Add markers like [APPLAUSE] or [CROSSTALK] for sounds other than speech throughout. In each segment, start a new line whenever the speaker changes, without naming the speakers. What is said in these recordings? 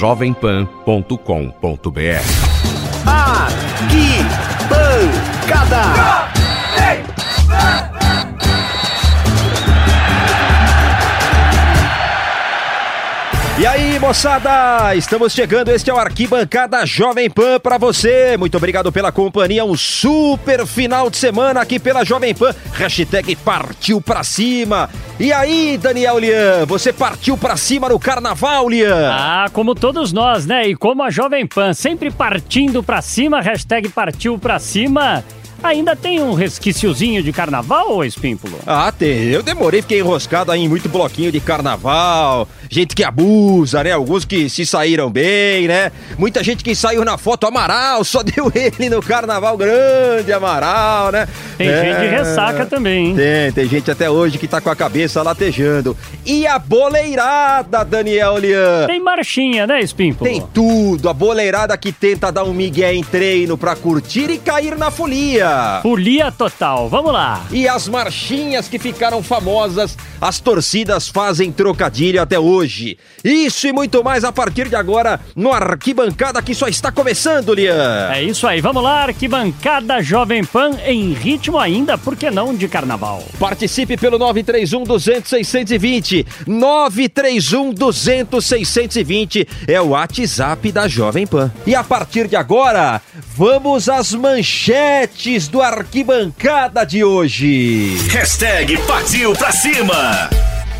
jovempan.com.br.
Arquibancada.
Moçada, estamos chegando. Este é o Arquibancada Jovem Pan para você. Muito obrigado pela companhia. Um super final de semana aqui pela Jovem Pan. Hashtag partiu pra cima. E aí, Daniel Lian, você partiu pra cima no carnaval, Lian?
Ah, como todos nós, né? E como a Jovem Pan, sempre partindo pra cima, hashtag partiu pra cima. Ainda tem um resquiciozinho de carnaval, ô Espímpulo?
Ah, tem. Eu demorei, fiquei enroscado aí em muito bloquinho de carnaval. Gente que abusa, né? Alguns que se saíram bem, né? Muita gente que saiu na foto Amaral, só [LAUGHS] deu ele no carnaval grande, Amaral, né?
Tem é... gente de ressaca também, hein?
Tem, tem gente até hoje que tá com a cabeça latejando. E a boleirada, Daniel Lian?
Tem marchinha, né, Espímpulo?
Tem tudo. A boleirada que tenta dar um migué em treino pra curtir e cair na folia.
Folia total, vamos lá.
E as marchinhas que ficaram famosas, as torcidas fazem trocadilho até hoje. Isso e muito mais a partir de agora no Arquibancada que só está começando, Lian.
É isso aí, vamos lá, Arquibancada Jovem Pan em ritmo ainda, por que não, de carnaval.
Participe pelo 931 200 620. 931 200 620 é o WhatsApp da Jovem Pan. E a partir de agora, vamos às manchetes do Arquibancada de hoje.
Hashtag partiu pra cima.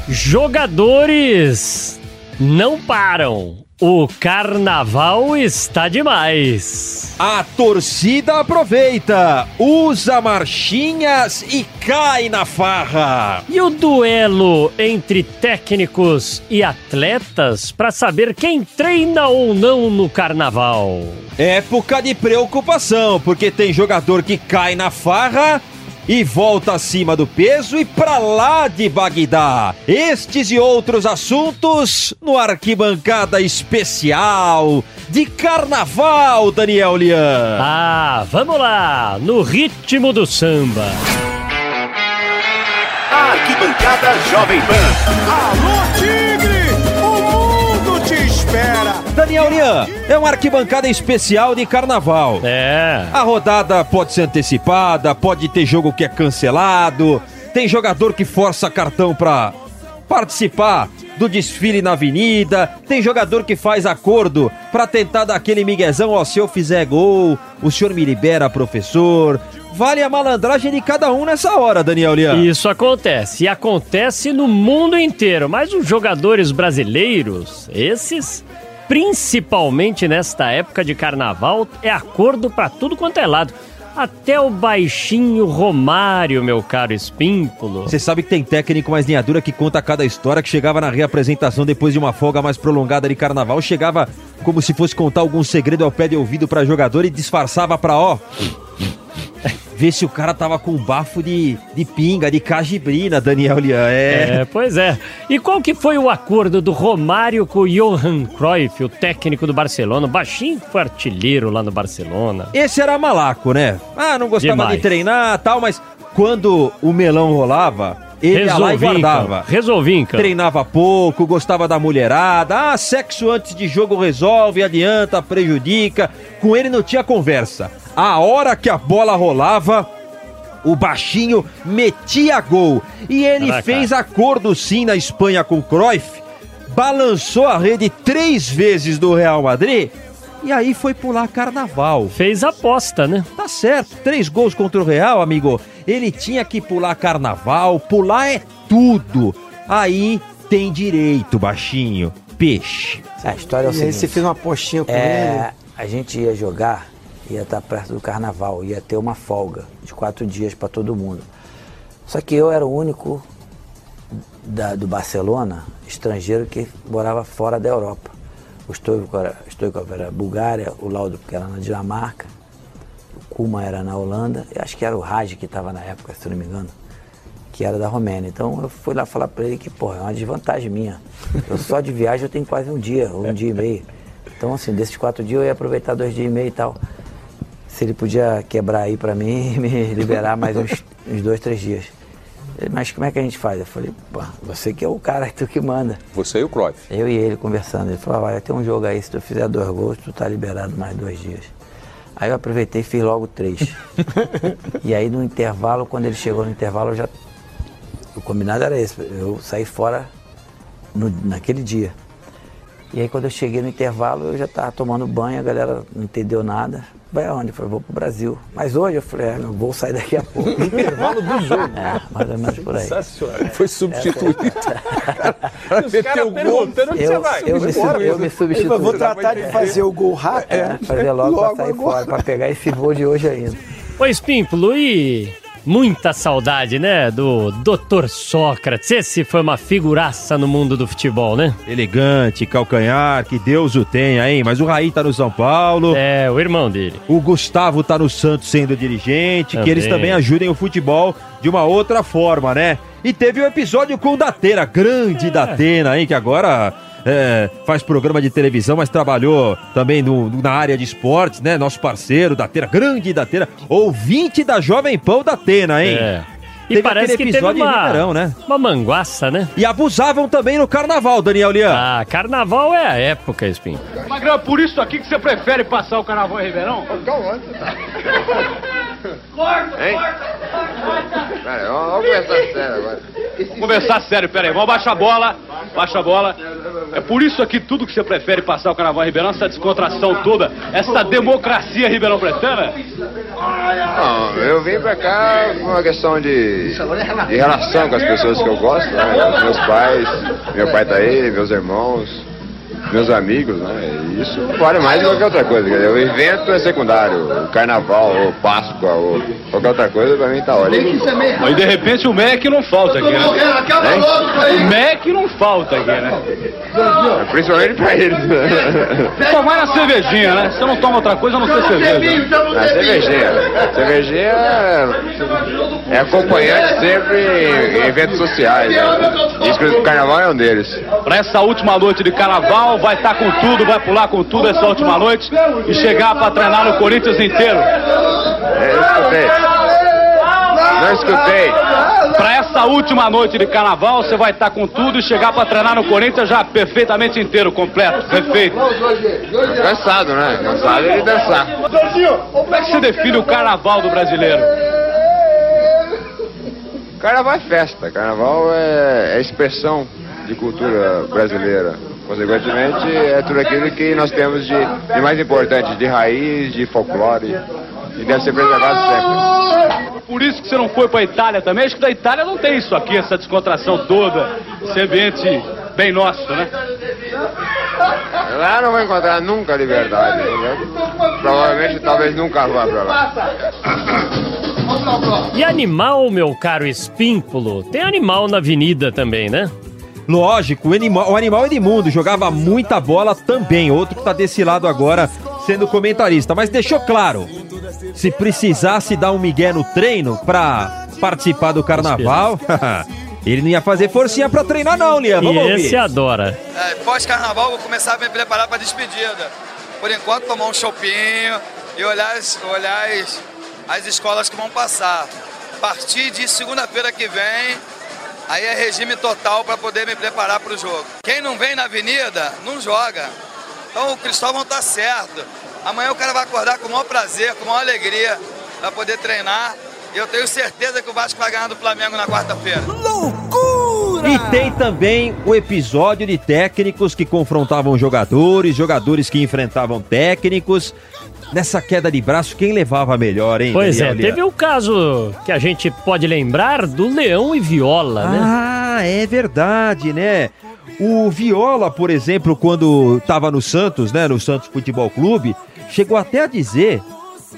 Jogadores não param. O carnaval está demais.
A torcida aproveita, usa marchinhas e cai na farra.
E o duelo entre técnicos e atletas para saber quem treina ou não no carnaval.
Época de preocupação, porque tem jogador que cai na farra e volta acima do peso e pra lá de Bagdá. Estes e outros assuntos no Arquibancada Especial de Carnaval, Daniel Lian.
Ah, vamos lá, no ritmo do samba.
Arquibancada Jovem Pan.
Alô,
Daniel Lian, é uma arquibancada especial de carnaval.
É.
A rodada pode ser antecipada, pode ter jogo que é cancelado, tem jogador que força cartão pra participar do desfile na avenida, tem jogador que faz acordo pra tentar dar aquele miguezão, ó, se eu fizer gol, o senhor me libera, professor. Vale a malandragem de cada um nessa hora, Daniel Lian.
Isso acontece, e acontece no mundo inteiro, mas os jogadores brasileiros, esses principalmente nesta época de carnaval, é acordo pra tudo quanto é lado. Até o baixinho Romário, meu caro Espímpulo.
Você sabe que tem técnico mais linha dura que conta cada história que chegava na reapresentação depois de uma folga mais prolongada de carnaval, chegava como se fosse contar algum segredo ao pé de ouvido pra jogador e disfarçava pra ó. Ver se o cara tava com bafo de, de pinga, de cajibrina, Daniel Lian. É.
É, pois é. E qual que foi o acordo do Romário com o Johan Cruyff, o técnico do Barcelona? Baixinho foi artilheiro lá no Barcelona.
Esse era malaco, né? Ah, não gostava
Demais.
de treinar tal, mas quando o melão rolava, ele ia lá e
em
guardava.
Resolvi, campo.
Treinava pouco, gostava da mulherada. Ah, sexo antes de jogo resolve, adianta, prejudica. Com ele não tinha conversa. A hora que a bola rolava, o baixinho metia gol. E ele
Caraca.
fez acordo sim na Espanha com o Cruyff, balançou a rede três vezes do Real Madrid e aí foi pular carnaval.
Fez aposta, né?
Tá certo, três gols contra o Real, amigo. Ele tinha que pular carnaval, pular é tudo. Aí tem direito, baixinho. Peixe.
A história é o
E aí
seguinte.
você fez uma postinha com ele.
É, a gente ia jogar, ia estar perto do carnaval, ia ter uma folga de quatro dias para todo mundo. Só que eu era o único da- do Barcelona, estrangeiro, que morava fora da Europa. O Stoikov era, Bulgária, o Laudo que era na Dinamarca, o Kuma era na Holanda, e acho que era o Raj que estava na época, se não me engano, que era da Romênia. Então eu fui lá falar para ele que, pô, é uma desvantagem minha. Eu só de viagem eu tenho quase um dia, ou um dia e meio. Então, assim, desses quatro dias eu ia aproveitar dois dias e meio e tal. Se ele podia quebrar aí para mim [LAUGHS] e me liberar mais uns, uns dois, três dias. Mas como é que a gente faz? Eu falei, pô, você que é o cara, [LAUGHS] tu que manda.
Você e o Cruyff.
Eu e ele conversando. Ele falou, vai ter um jogo aí, se tu fizer dois gols, tu tá liberado mais dois dias. Aí eu aproveitei e fiz logo três. [LAUGHS] e aí no intervalo, quando ele chegou no intervalo, eu já. O combinado era esse, eu saí fora no- naquele dia. E aí quando eu cheguei no intervalo, eu já estava tomando banho, a galera não entendeu nada. Vai aonde? Eu falei, vou pro Brasil. Mas hoje eu falei, é, meu voo sai daqui a pouco. [LAUGHS]
Intervalo do jogo.
É, mais ou menos por aí.
Foi substituído. [LAUGHS] Cara, meteu o gol.
Eu, eu, me, eu me substituí.
Eu vou tratar de fazer o gol rápido.
É, fazer logo,
Logo
pra sair
agora.
fora, pra pegar esse voo de hoje ainda.
Ô, Espímpolo, e muita saudade, né, do Dr. Sócrates. Esse foi uma figuraça no mundo do futebol, né?
Elegante, calcanhar, que Deus o tenha, hein? Mas o Raí tá no São Paulo.
É, o irmão dele.
O Gustavo tá no Santos sendo dirigente, que
Também.
eles também ajudem o futebol de uma outra forma, né? E teve o episódio com o Datena, grande Datena, hein? Que agora é, faz programa de televisão, mas trabalhou também no- na área de esportes, né? Nosso parceiro, Datena, grande Datena, ouvinte da Jovem Pão Datena, hein?
É. E
Teve
parece que teve uma,
Ribeirão, né?
uma manguaça, né?
E abusavam também no carnaval, Daniel Lian.
Ah, carnaval é a época, Espinho.
Magrão, é por isso aqui que você prefere passar o carnaval em Ribeirão? [LAUGHS]
Pera, vamos, vamos conversar sério agora.
Conversar sério, pera aí, vamos baixar a bola, baixa a bola. É por isso aqui tudo que você prefere passar o carnaval Ribeirão, essa descontração toda, essa democracia ribeirão pretana?
Não, eu vim pra cá por uma questão de, de relação com as pessoas que eu gosto, né? Meus pais, meu pai tá aí, meus irmãos, meus amigos, né? Isso vale mais do que qualquer outra coisa. quer dizer, O evento é secundário, o carnaval, ou Páscoa, ou qualquer outra coisa, pra mim tá ótimo.
Mas de repente o MEC não falta aqui, né? O MEC não falta aqui, né?
Principalmente pra eles.
Só vai na cervejinha, né? Você não toma outra coisa a não ser cerveja.
A cervejinha. Cervejinha é acompanhante sempre em eventos sociais. Né? Isso que o carnaval é um deles.
Pra essa última noite de carnaval, vai estar com tudo, vai pular com tudo essa última noite e chegar pra treinar no Corinthians inteiro.
É, Eu escutei. Não escutei.
Pra essa última noite de carnaval, você vai estar com tudo e chegar pra treinar no Corinthians já perfeitamente inteiro, completo, perfeito.
Cansado, né? Cansado de dançar.
Como é que se define o carnaval do brasileiro?
Carnaval é festa. Carnaval é, é expressão de cultura brasileira. Consequentemente, é tudo aquilo que nós temos de, de mais importante, de raiz, de folclore. E deve ser preservado sempre.
Por isso que você não foi pra Itália também? Acho que da Itália não tem isso aqui, essa descontração toda, esse ambiente bem nosso, né?
Lá não vai encontrar nunca liberdade. entendeu? Provavelmente, talvez nunca vá pra lá.
E animal, meu caro Espímpolo? Tem animal na avenida também, né?
Lógico, o animal, o animal Edmundo jogava muita bola também. Outro que tá desse lado agora sendo comentarista. Mas deixou claro: se precisasse dar um migué no treino pra participar do carnaval, [LAUGHS] ele não ia fazer forcinha pra treinar, não, Liam. Vamos
e
ouvir.
esse adora.
É, Pós-carnaval, vou começar a me preparar para a despedida. Por enquanto, tomar um chopinho e olhar, as, olhar as, as escolas que vão passar. A partir de segunda-feira que vem, aí é regime total para poder me preparar para o jogo. Quem não vem na avenida, não joga. Então o Cristóvão tá certo. Amanhã o cara vai acordar com o maior prazer, com a maior alegria, para poder treinar. E eu tenho certeza que o Vasco vai ganhar do Flamengo na quarta-feira.
E tem também o episódio de técnicos que confrontavam jogadores, jogadores que enfrentavam técnicos. Nessa queda de braço, quem levava melhor, hein?
Pois é,
Daniel Lian?
teve o caso que a gente pode lembrar do Leão e Viola, né?
Ah, é verdade, né? O Viola, por exemplo, quando estava no Santos, né, no Santos Futebol Clube, chegou até a dizer,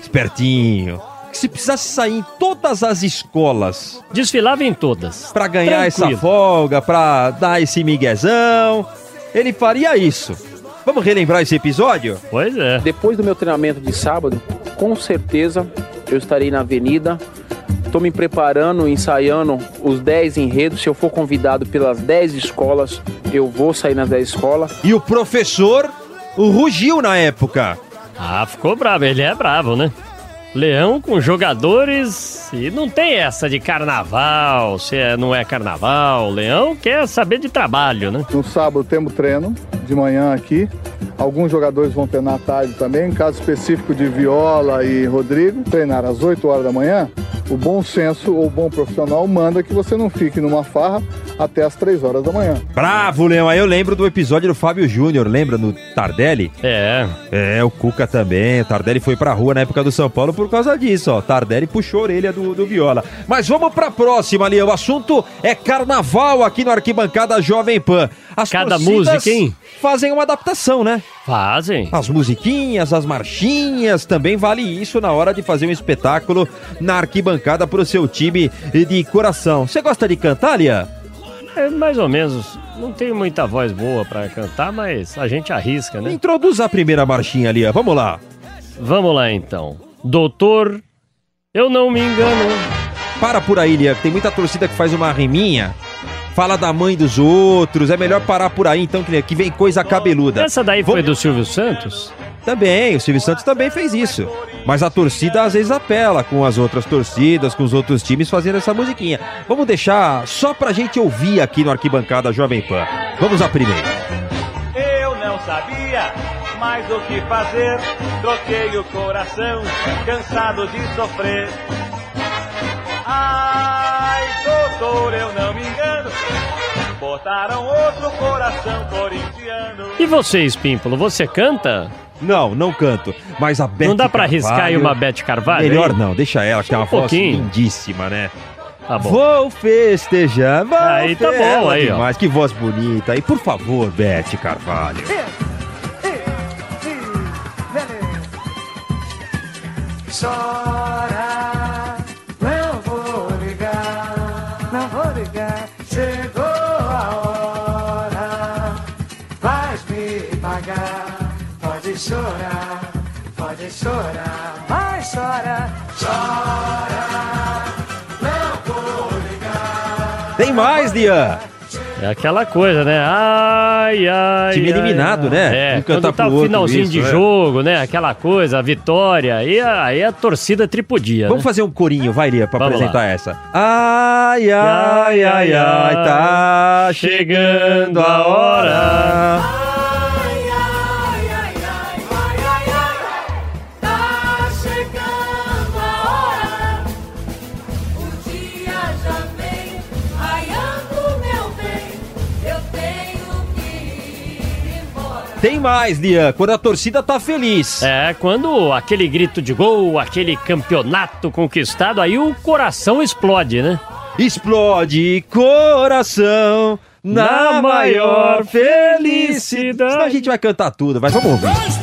espertinho, que se precisasse sair em todas as escolas
Desfilava em todas.
pra ganhar
Tranquilo.
essa folga, pra dar esse miguezão, ele faria isso. Vamos relembrar esse episódio?
Pois é.
Depois do meu treinamento de sábado, com certeza eu estarei na avenida. Estou me preparando, ensaiando os 10 enredos. Se eu for convidado pelas 10 escolas, eu vou sair nas 10 escolas.
E o professor, o rugiu na época.
Ah, ficou bravo. Ele é bravo, né? Leão com jogadores e não tem essa de carnaval, se é, não é carnaval. Leão quer saber de trabalho, né?
No sábado temos treino de manhã aqui. Alguns jogadores vão treinar à tarde também. Caso específico de Viola e Rodrigo, treinar às 8 horas da manhã. O bom senso ou bom profissional manda que você não fique numa farra até as 3 horas da manhã.
Bravo, Leão. Aí eu lembro do episódio do Fábio Júnior, lembra? No Tardelli?
É.
É, o Cuca também. O Tardelli foi pra rua na época do São Paulo por causa disso, ó. Tardelli puxou a orelha do, do Viola. Mas vamos pra próxima, Leão. O assunto é carnaval aqui no Arquibancada Jovem Pan. As
Cada música, hein?
Fazem uma adaptação, né?
Fazem.
As musiquinhas, as marchinhas, também vale isso na hora de fazer um espetáculo na arquibancada pro seu time de coração. Você gosta de cantar, Lia?
É mais ou menos. Não tenho muita voz boa pra cantar, mas a gente arrisca, né?
Introduz a primeira marchinha, Lia. Vamos lá.
Vamos lá então. Doutor, eu não me engano.
Para por aí, Lia, que tem muita torcida que faz uma riminha. Fala da mãe dos outros. É melhor parar por aí, então, que vem coisa cabeluda.
Essa daí foi do Silvio Santos?
Também, o Silvio Santos também fez isso. Mas a torcida às vezes apela com as outras torcidas, com os outros times fazendo essa musiquinha. Vamos deixar só pra gente ouvir aqui no Arquibancada Jovem Pan. Vamos à primeira.
Eu não sabia mais o que fazer. Troquei o coração, cansado de sofrer. Ai, doutor, eu não me engano. Botaram outro coração corintiano.
E você, Espímpolo, você canta?
Não, não canto. Mas a Beth
Não dá pra arriscar aí
Carvalho-
uma Beth Carvalho?
Melhor
hein?
não, deixa ela, que tem uma
um
voz
pouquinho.
lindíssima, né?
Tá bom.
Vou festejar, vou
Aí tá bom, aí, ó.
demais, que voz bonita. E por favor, Beth Carvalho.
Chora,
Tem mais, Lian.
É aquela coisa, né? Ai, ai.
Time
ai,
eliminado,
ai.
né?
É,
Um
quando tá o finalzinho
isso,
de
né?
jogo, né? Aquela coisa, a vitória. Aí, a- aí a torcida tripudia.
Vamos
né?
fazer um corinho, vai, Lia, pra
Vamos
apresentar
lá.
essa. Ai, ai, ai, ai, tá chegando a hora. Tem mais, Lian, quando a torcida tá feliz.
É, quando aquele grito de gol, aquele campeonato conquistado, aí o coração explode, né?
Explode coração na,
Na
maior felicidade. Senão a gente vai cantar tudo, mas vamos ouvir.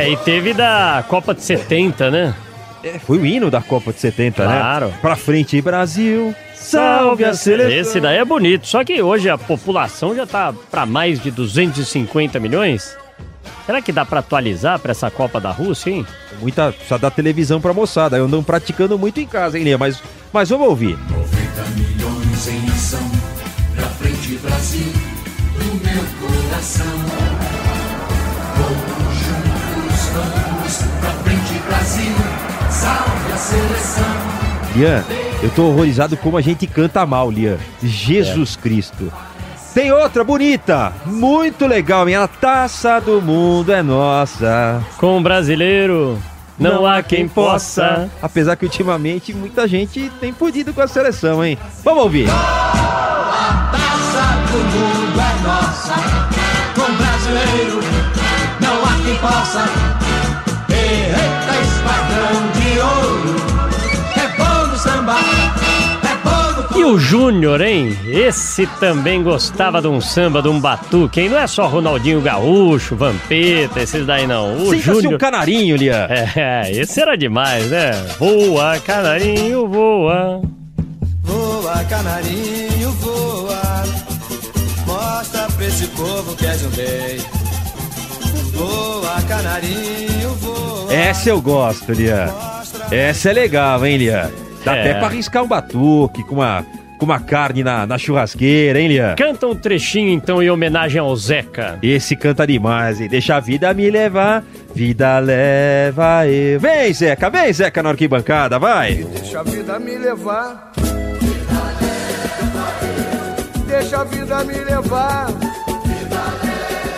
É,
e teve da Copa de 70, né?
É, foi o hino da Copa de 70,
Claro.
né? Pra frente, Brasil. Salve a seleção.
Esse daí é bonito. Só que hoje a população já tá pra mais de 250 milhões. Será que dá pra atualizar pra essa Copa da Rússia, hein?
Muita, precisa dar televisão pra moçada. Eu ando praticando muito em casa, hein, Lia? Mas, mas vamos ouvir.
90 milhões em ação, pra frente Brasil, do meu coração. Vamos, pra frente Brasil, salve a seleção.
Lian, eu tô horrorizado como a gente canta mal, Lian. Jesus Cristo. Tem outra bonita, muito legal, minha taça do mundo é nossa.
Com o brasileiro, não, há quem possa.
Apesar que ultimamente muita gente tem podido com a seleção, hein? Vamos ouvir.
A taça do mundo é nossa, com brasileiro, não há quem possa. Eita, esquadrão de ouro, é bom no samba, é bom no
E o Júnior, hein? Esse também gostava de um samba, de um batuque, hein? Não é só Ronaldinho Gaúcho, Vampeta, esses daí não. O
Sinta-se
Júnior...
um canarinho, Lian. [LAUGHS]
É, esse era demais, né? Voa, canarinho, voa.
Voa, canarinho, voa. Mostra pra esse povo que és um rei. Voa, canarinho, voa.
Essa eu gosto, Lian. Essa é legal, hein, Lian? Dá
É.
até pra arriscar um batuque com uma, com uma carne na, na churrasqueira, hein, Lian?
Canta um trechinho então em homenagem ao Zeca.
Esse canta demais, hein? Deixa a vida me levar, vida leva eu. Vem, Zeca, vem, Zeca, na arquibancada, vai!
Deixa a vida me levar. Deixa a vida me levar.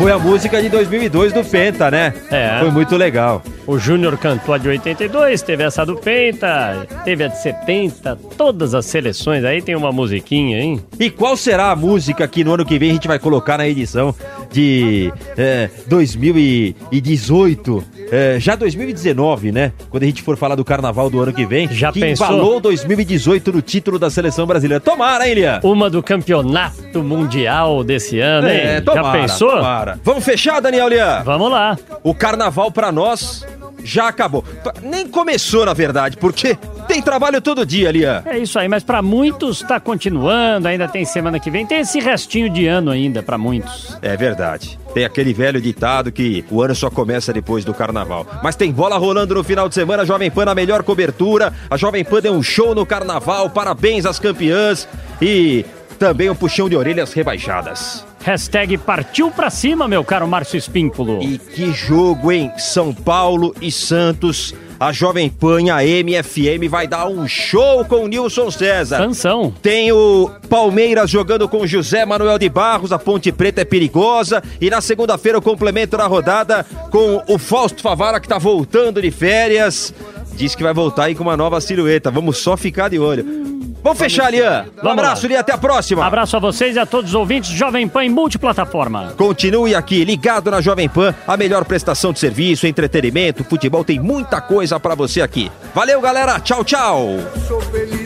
Foi a música de 2002 do Penta, né?
É.
Foi muito legal.
O Júnior cantou a de 82, teve essa do Penta, teve a de 70, todas as seleções aí tem uma musiquinha, hein?
E qual será a música que no ano que vem a gente vai colocar na edição de é, 2018? É, já 2019, né? Quando a gente for falar do carnaval do ano que vem.
Já
que
pensou?
embalou 2018 no título da seleção brasileira. Tomara, hein, Lia?
Uma do campeonato mundial desse ano, hein?
É, tomara,
Já pensou?
tomara. Vamos fechar, Daniel Lian?
Vamos lá.
O carnaval pra nós já acabou. Nem começou, na verdade, porque tem trabalho todo dia, Lian.
É isso aí, mas pra muitos tá continuando, ainda tem semana que vem, tem esse restinho de ano ainda pra muitos.
É verdade. Tem aquele velho ditado que o ano só começa depois do carnaval. Mas tem bola rolando no final de semana, a Jovem Pan na melhor cobertura. A Jovem Pan deu um show no carnaval, parabéns às campeãs e também um puxão de orelhas rebaixadas.
Hashtag partiu pra cima, meu caro Márcio Espímpolo.
E que jogo, hein? São Paulo e Santos. A Jovem Pan, a MFM, vai dar um show com o Nilson César.
Sansão.
Tem o Palmeiras jogando com José Manuel de Barros, a Ponte Preta é perigosa. E na segunda-feira o complemento da rodada com o Fausto Favara, que tá voltando de férias. Diz que vai voltar aí com uma nova silhueta. Vamos só ficar de olho. Vamos fechar, Lian. Um abraço. Lian. Até a próxima.
Abraço a vocês e a todos os ouvintes Jovem Pan em multiplataforma.
Continue aqui, ligado na Jovem Pan, a melhor prestação de serviço, entretenimento, futebol, tem muita coisa pra você aqui. Valeu, galera. Tchau, tchau.
Sou feliz.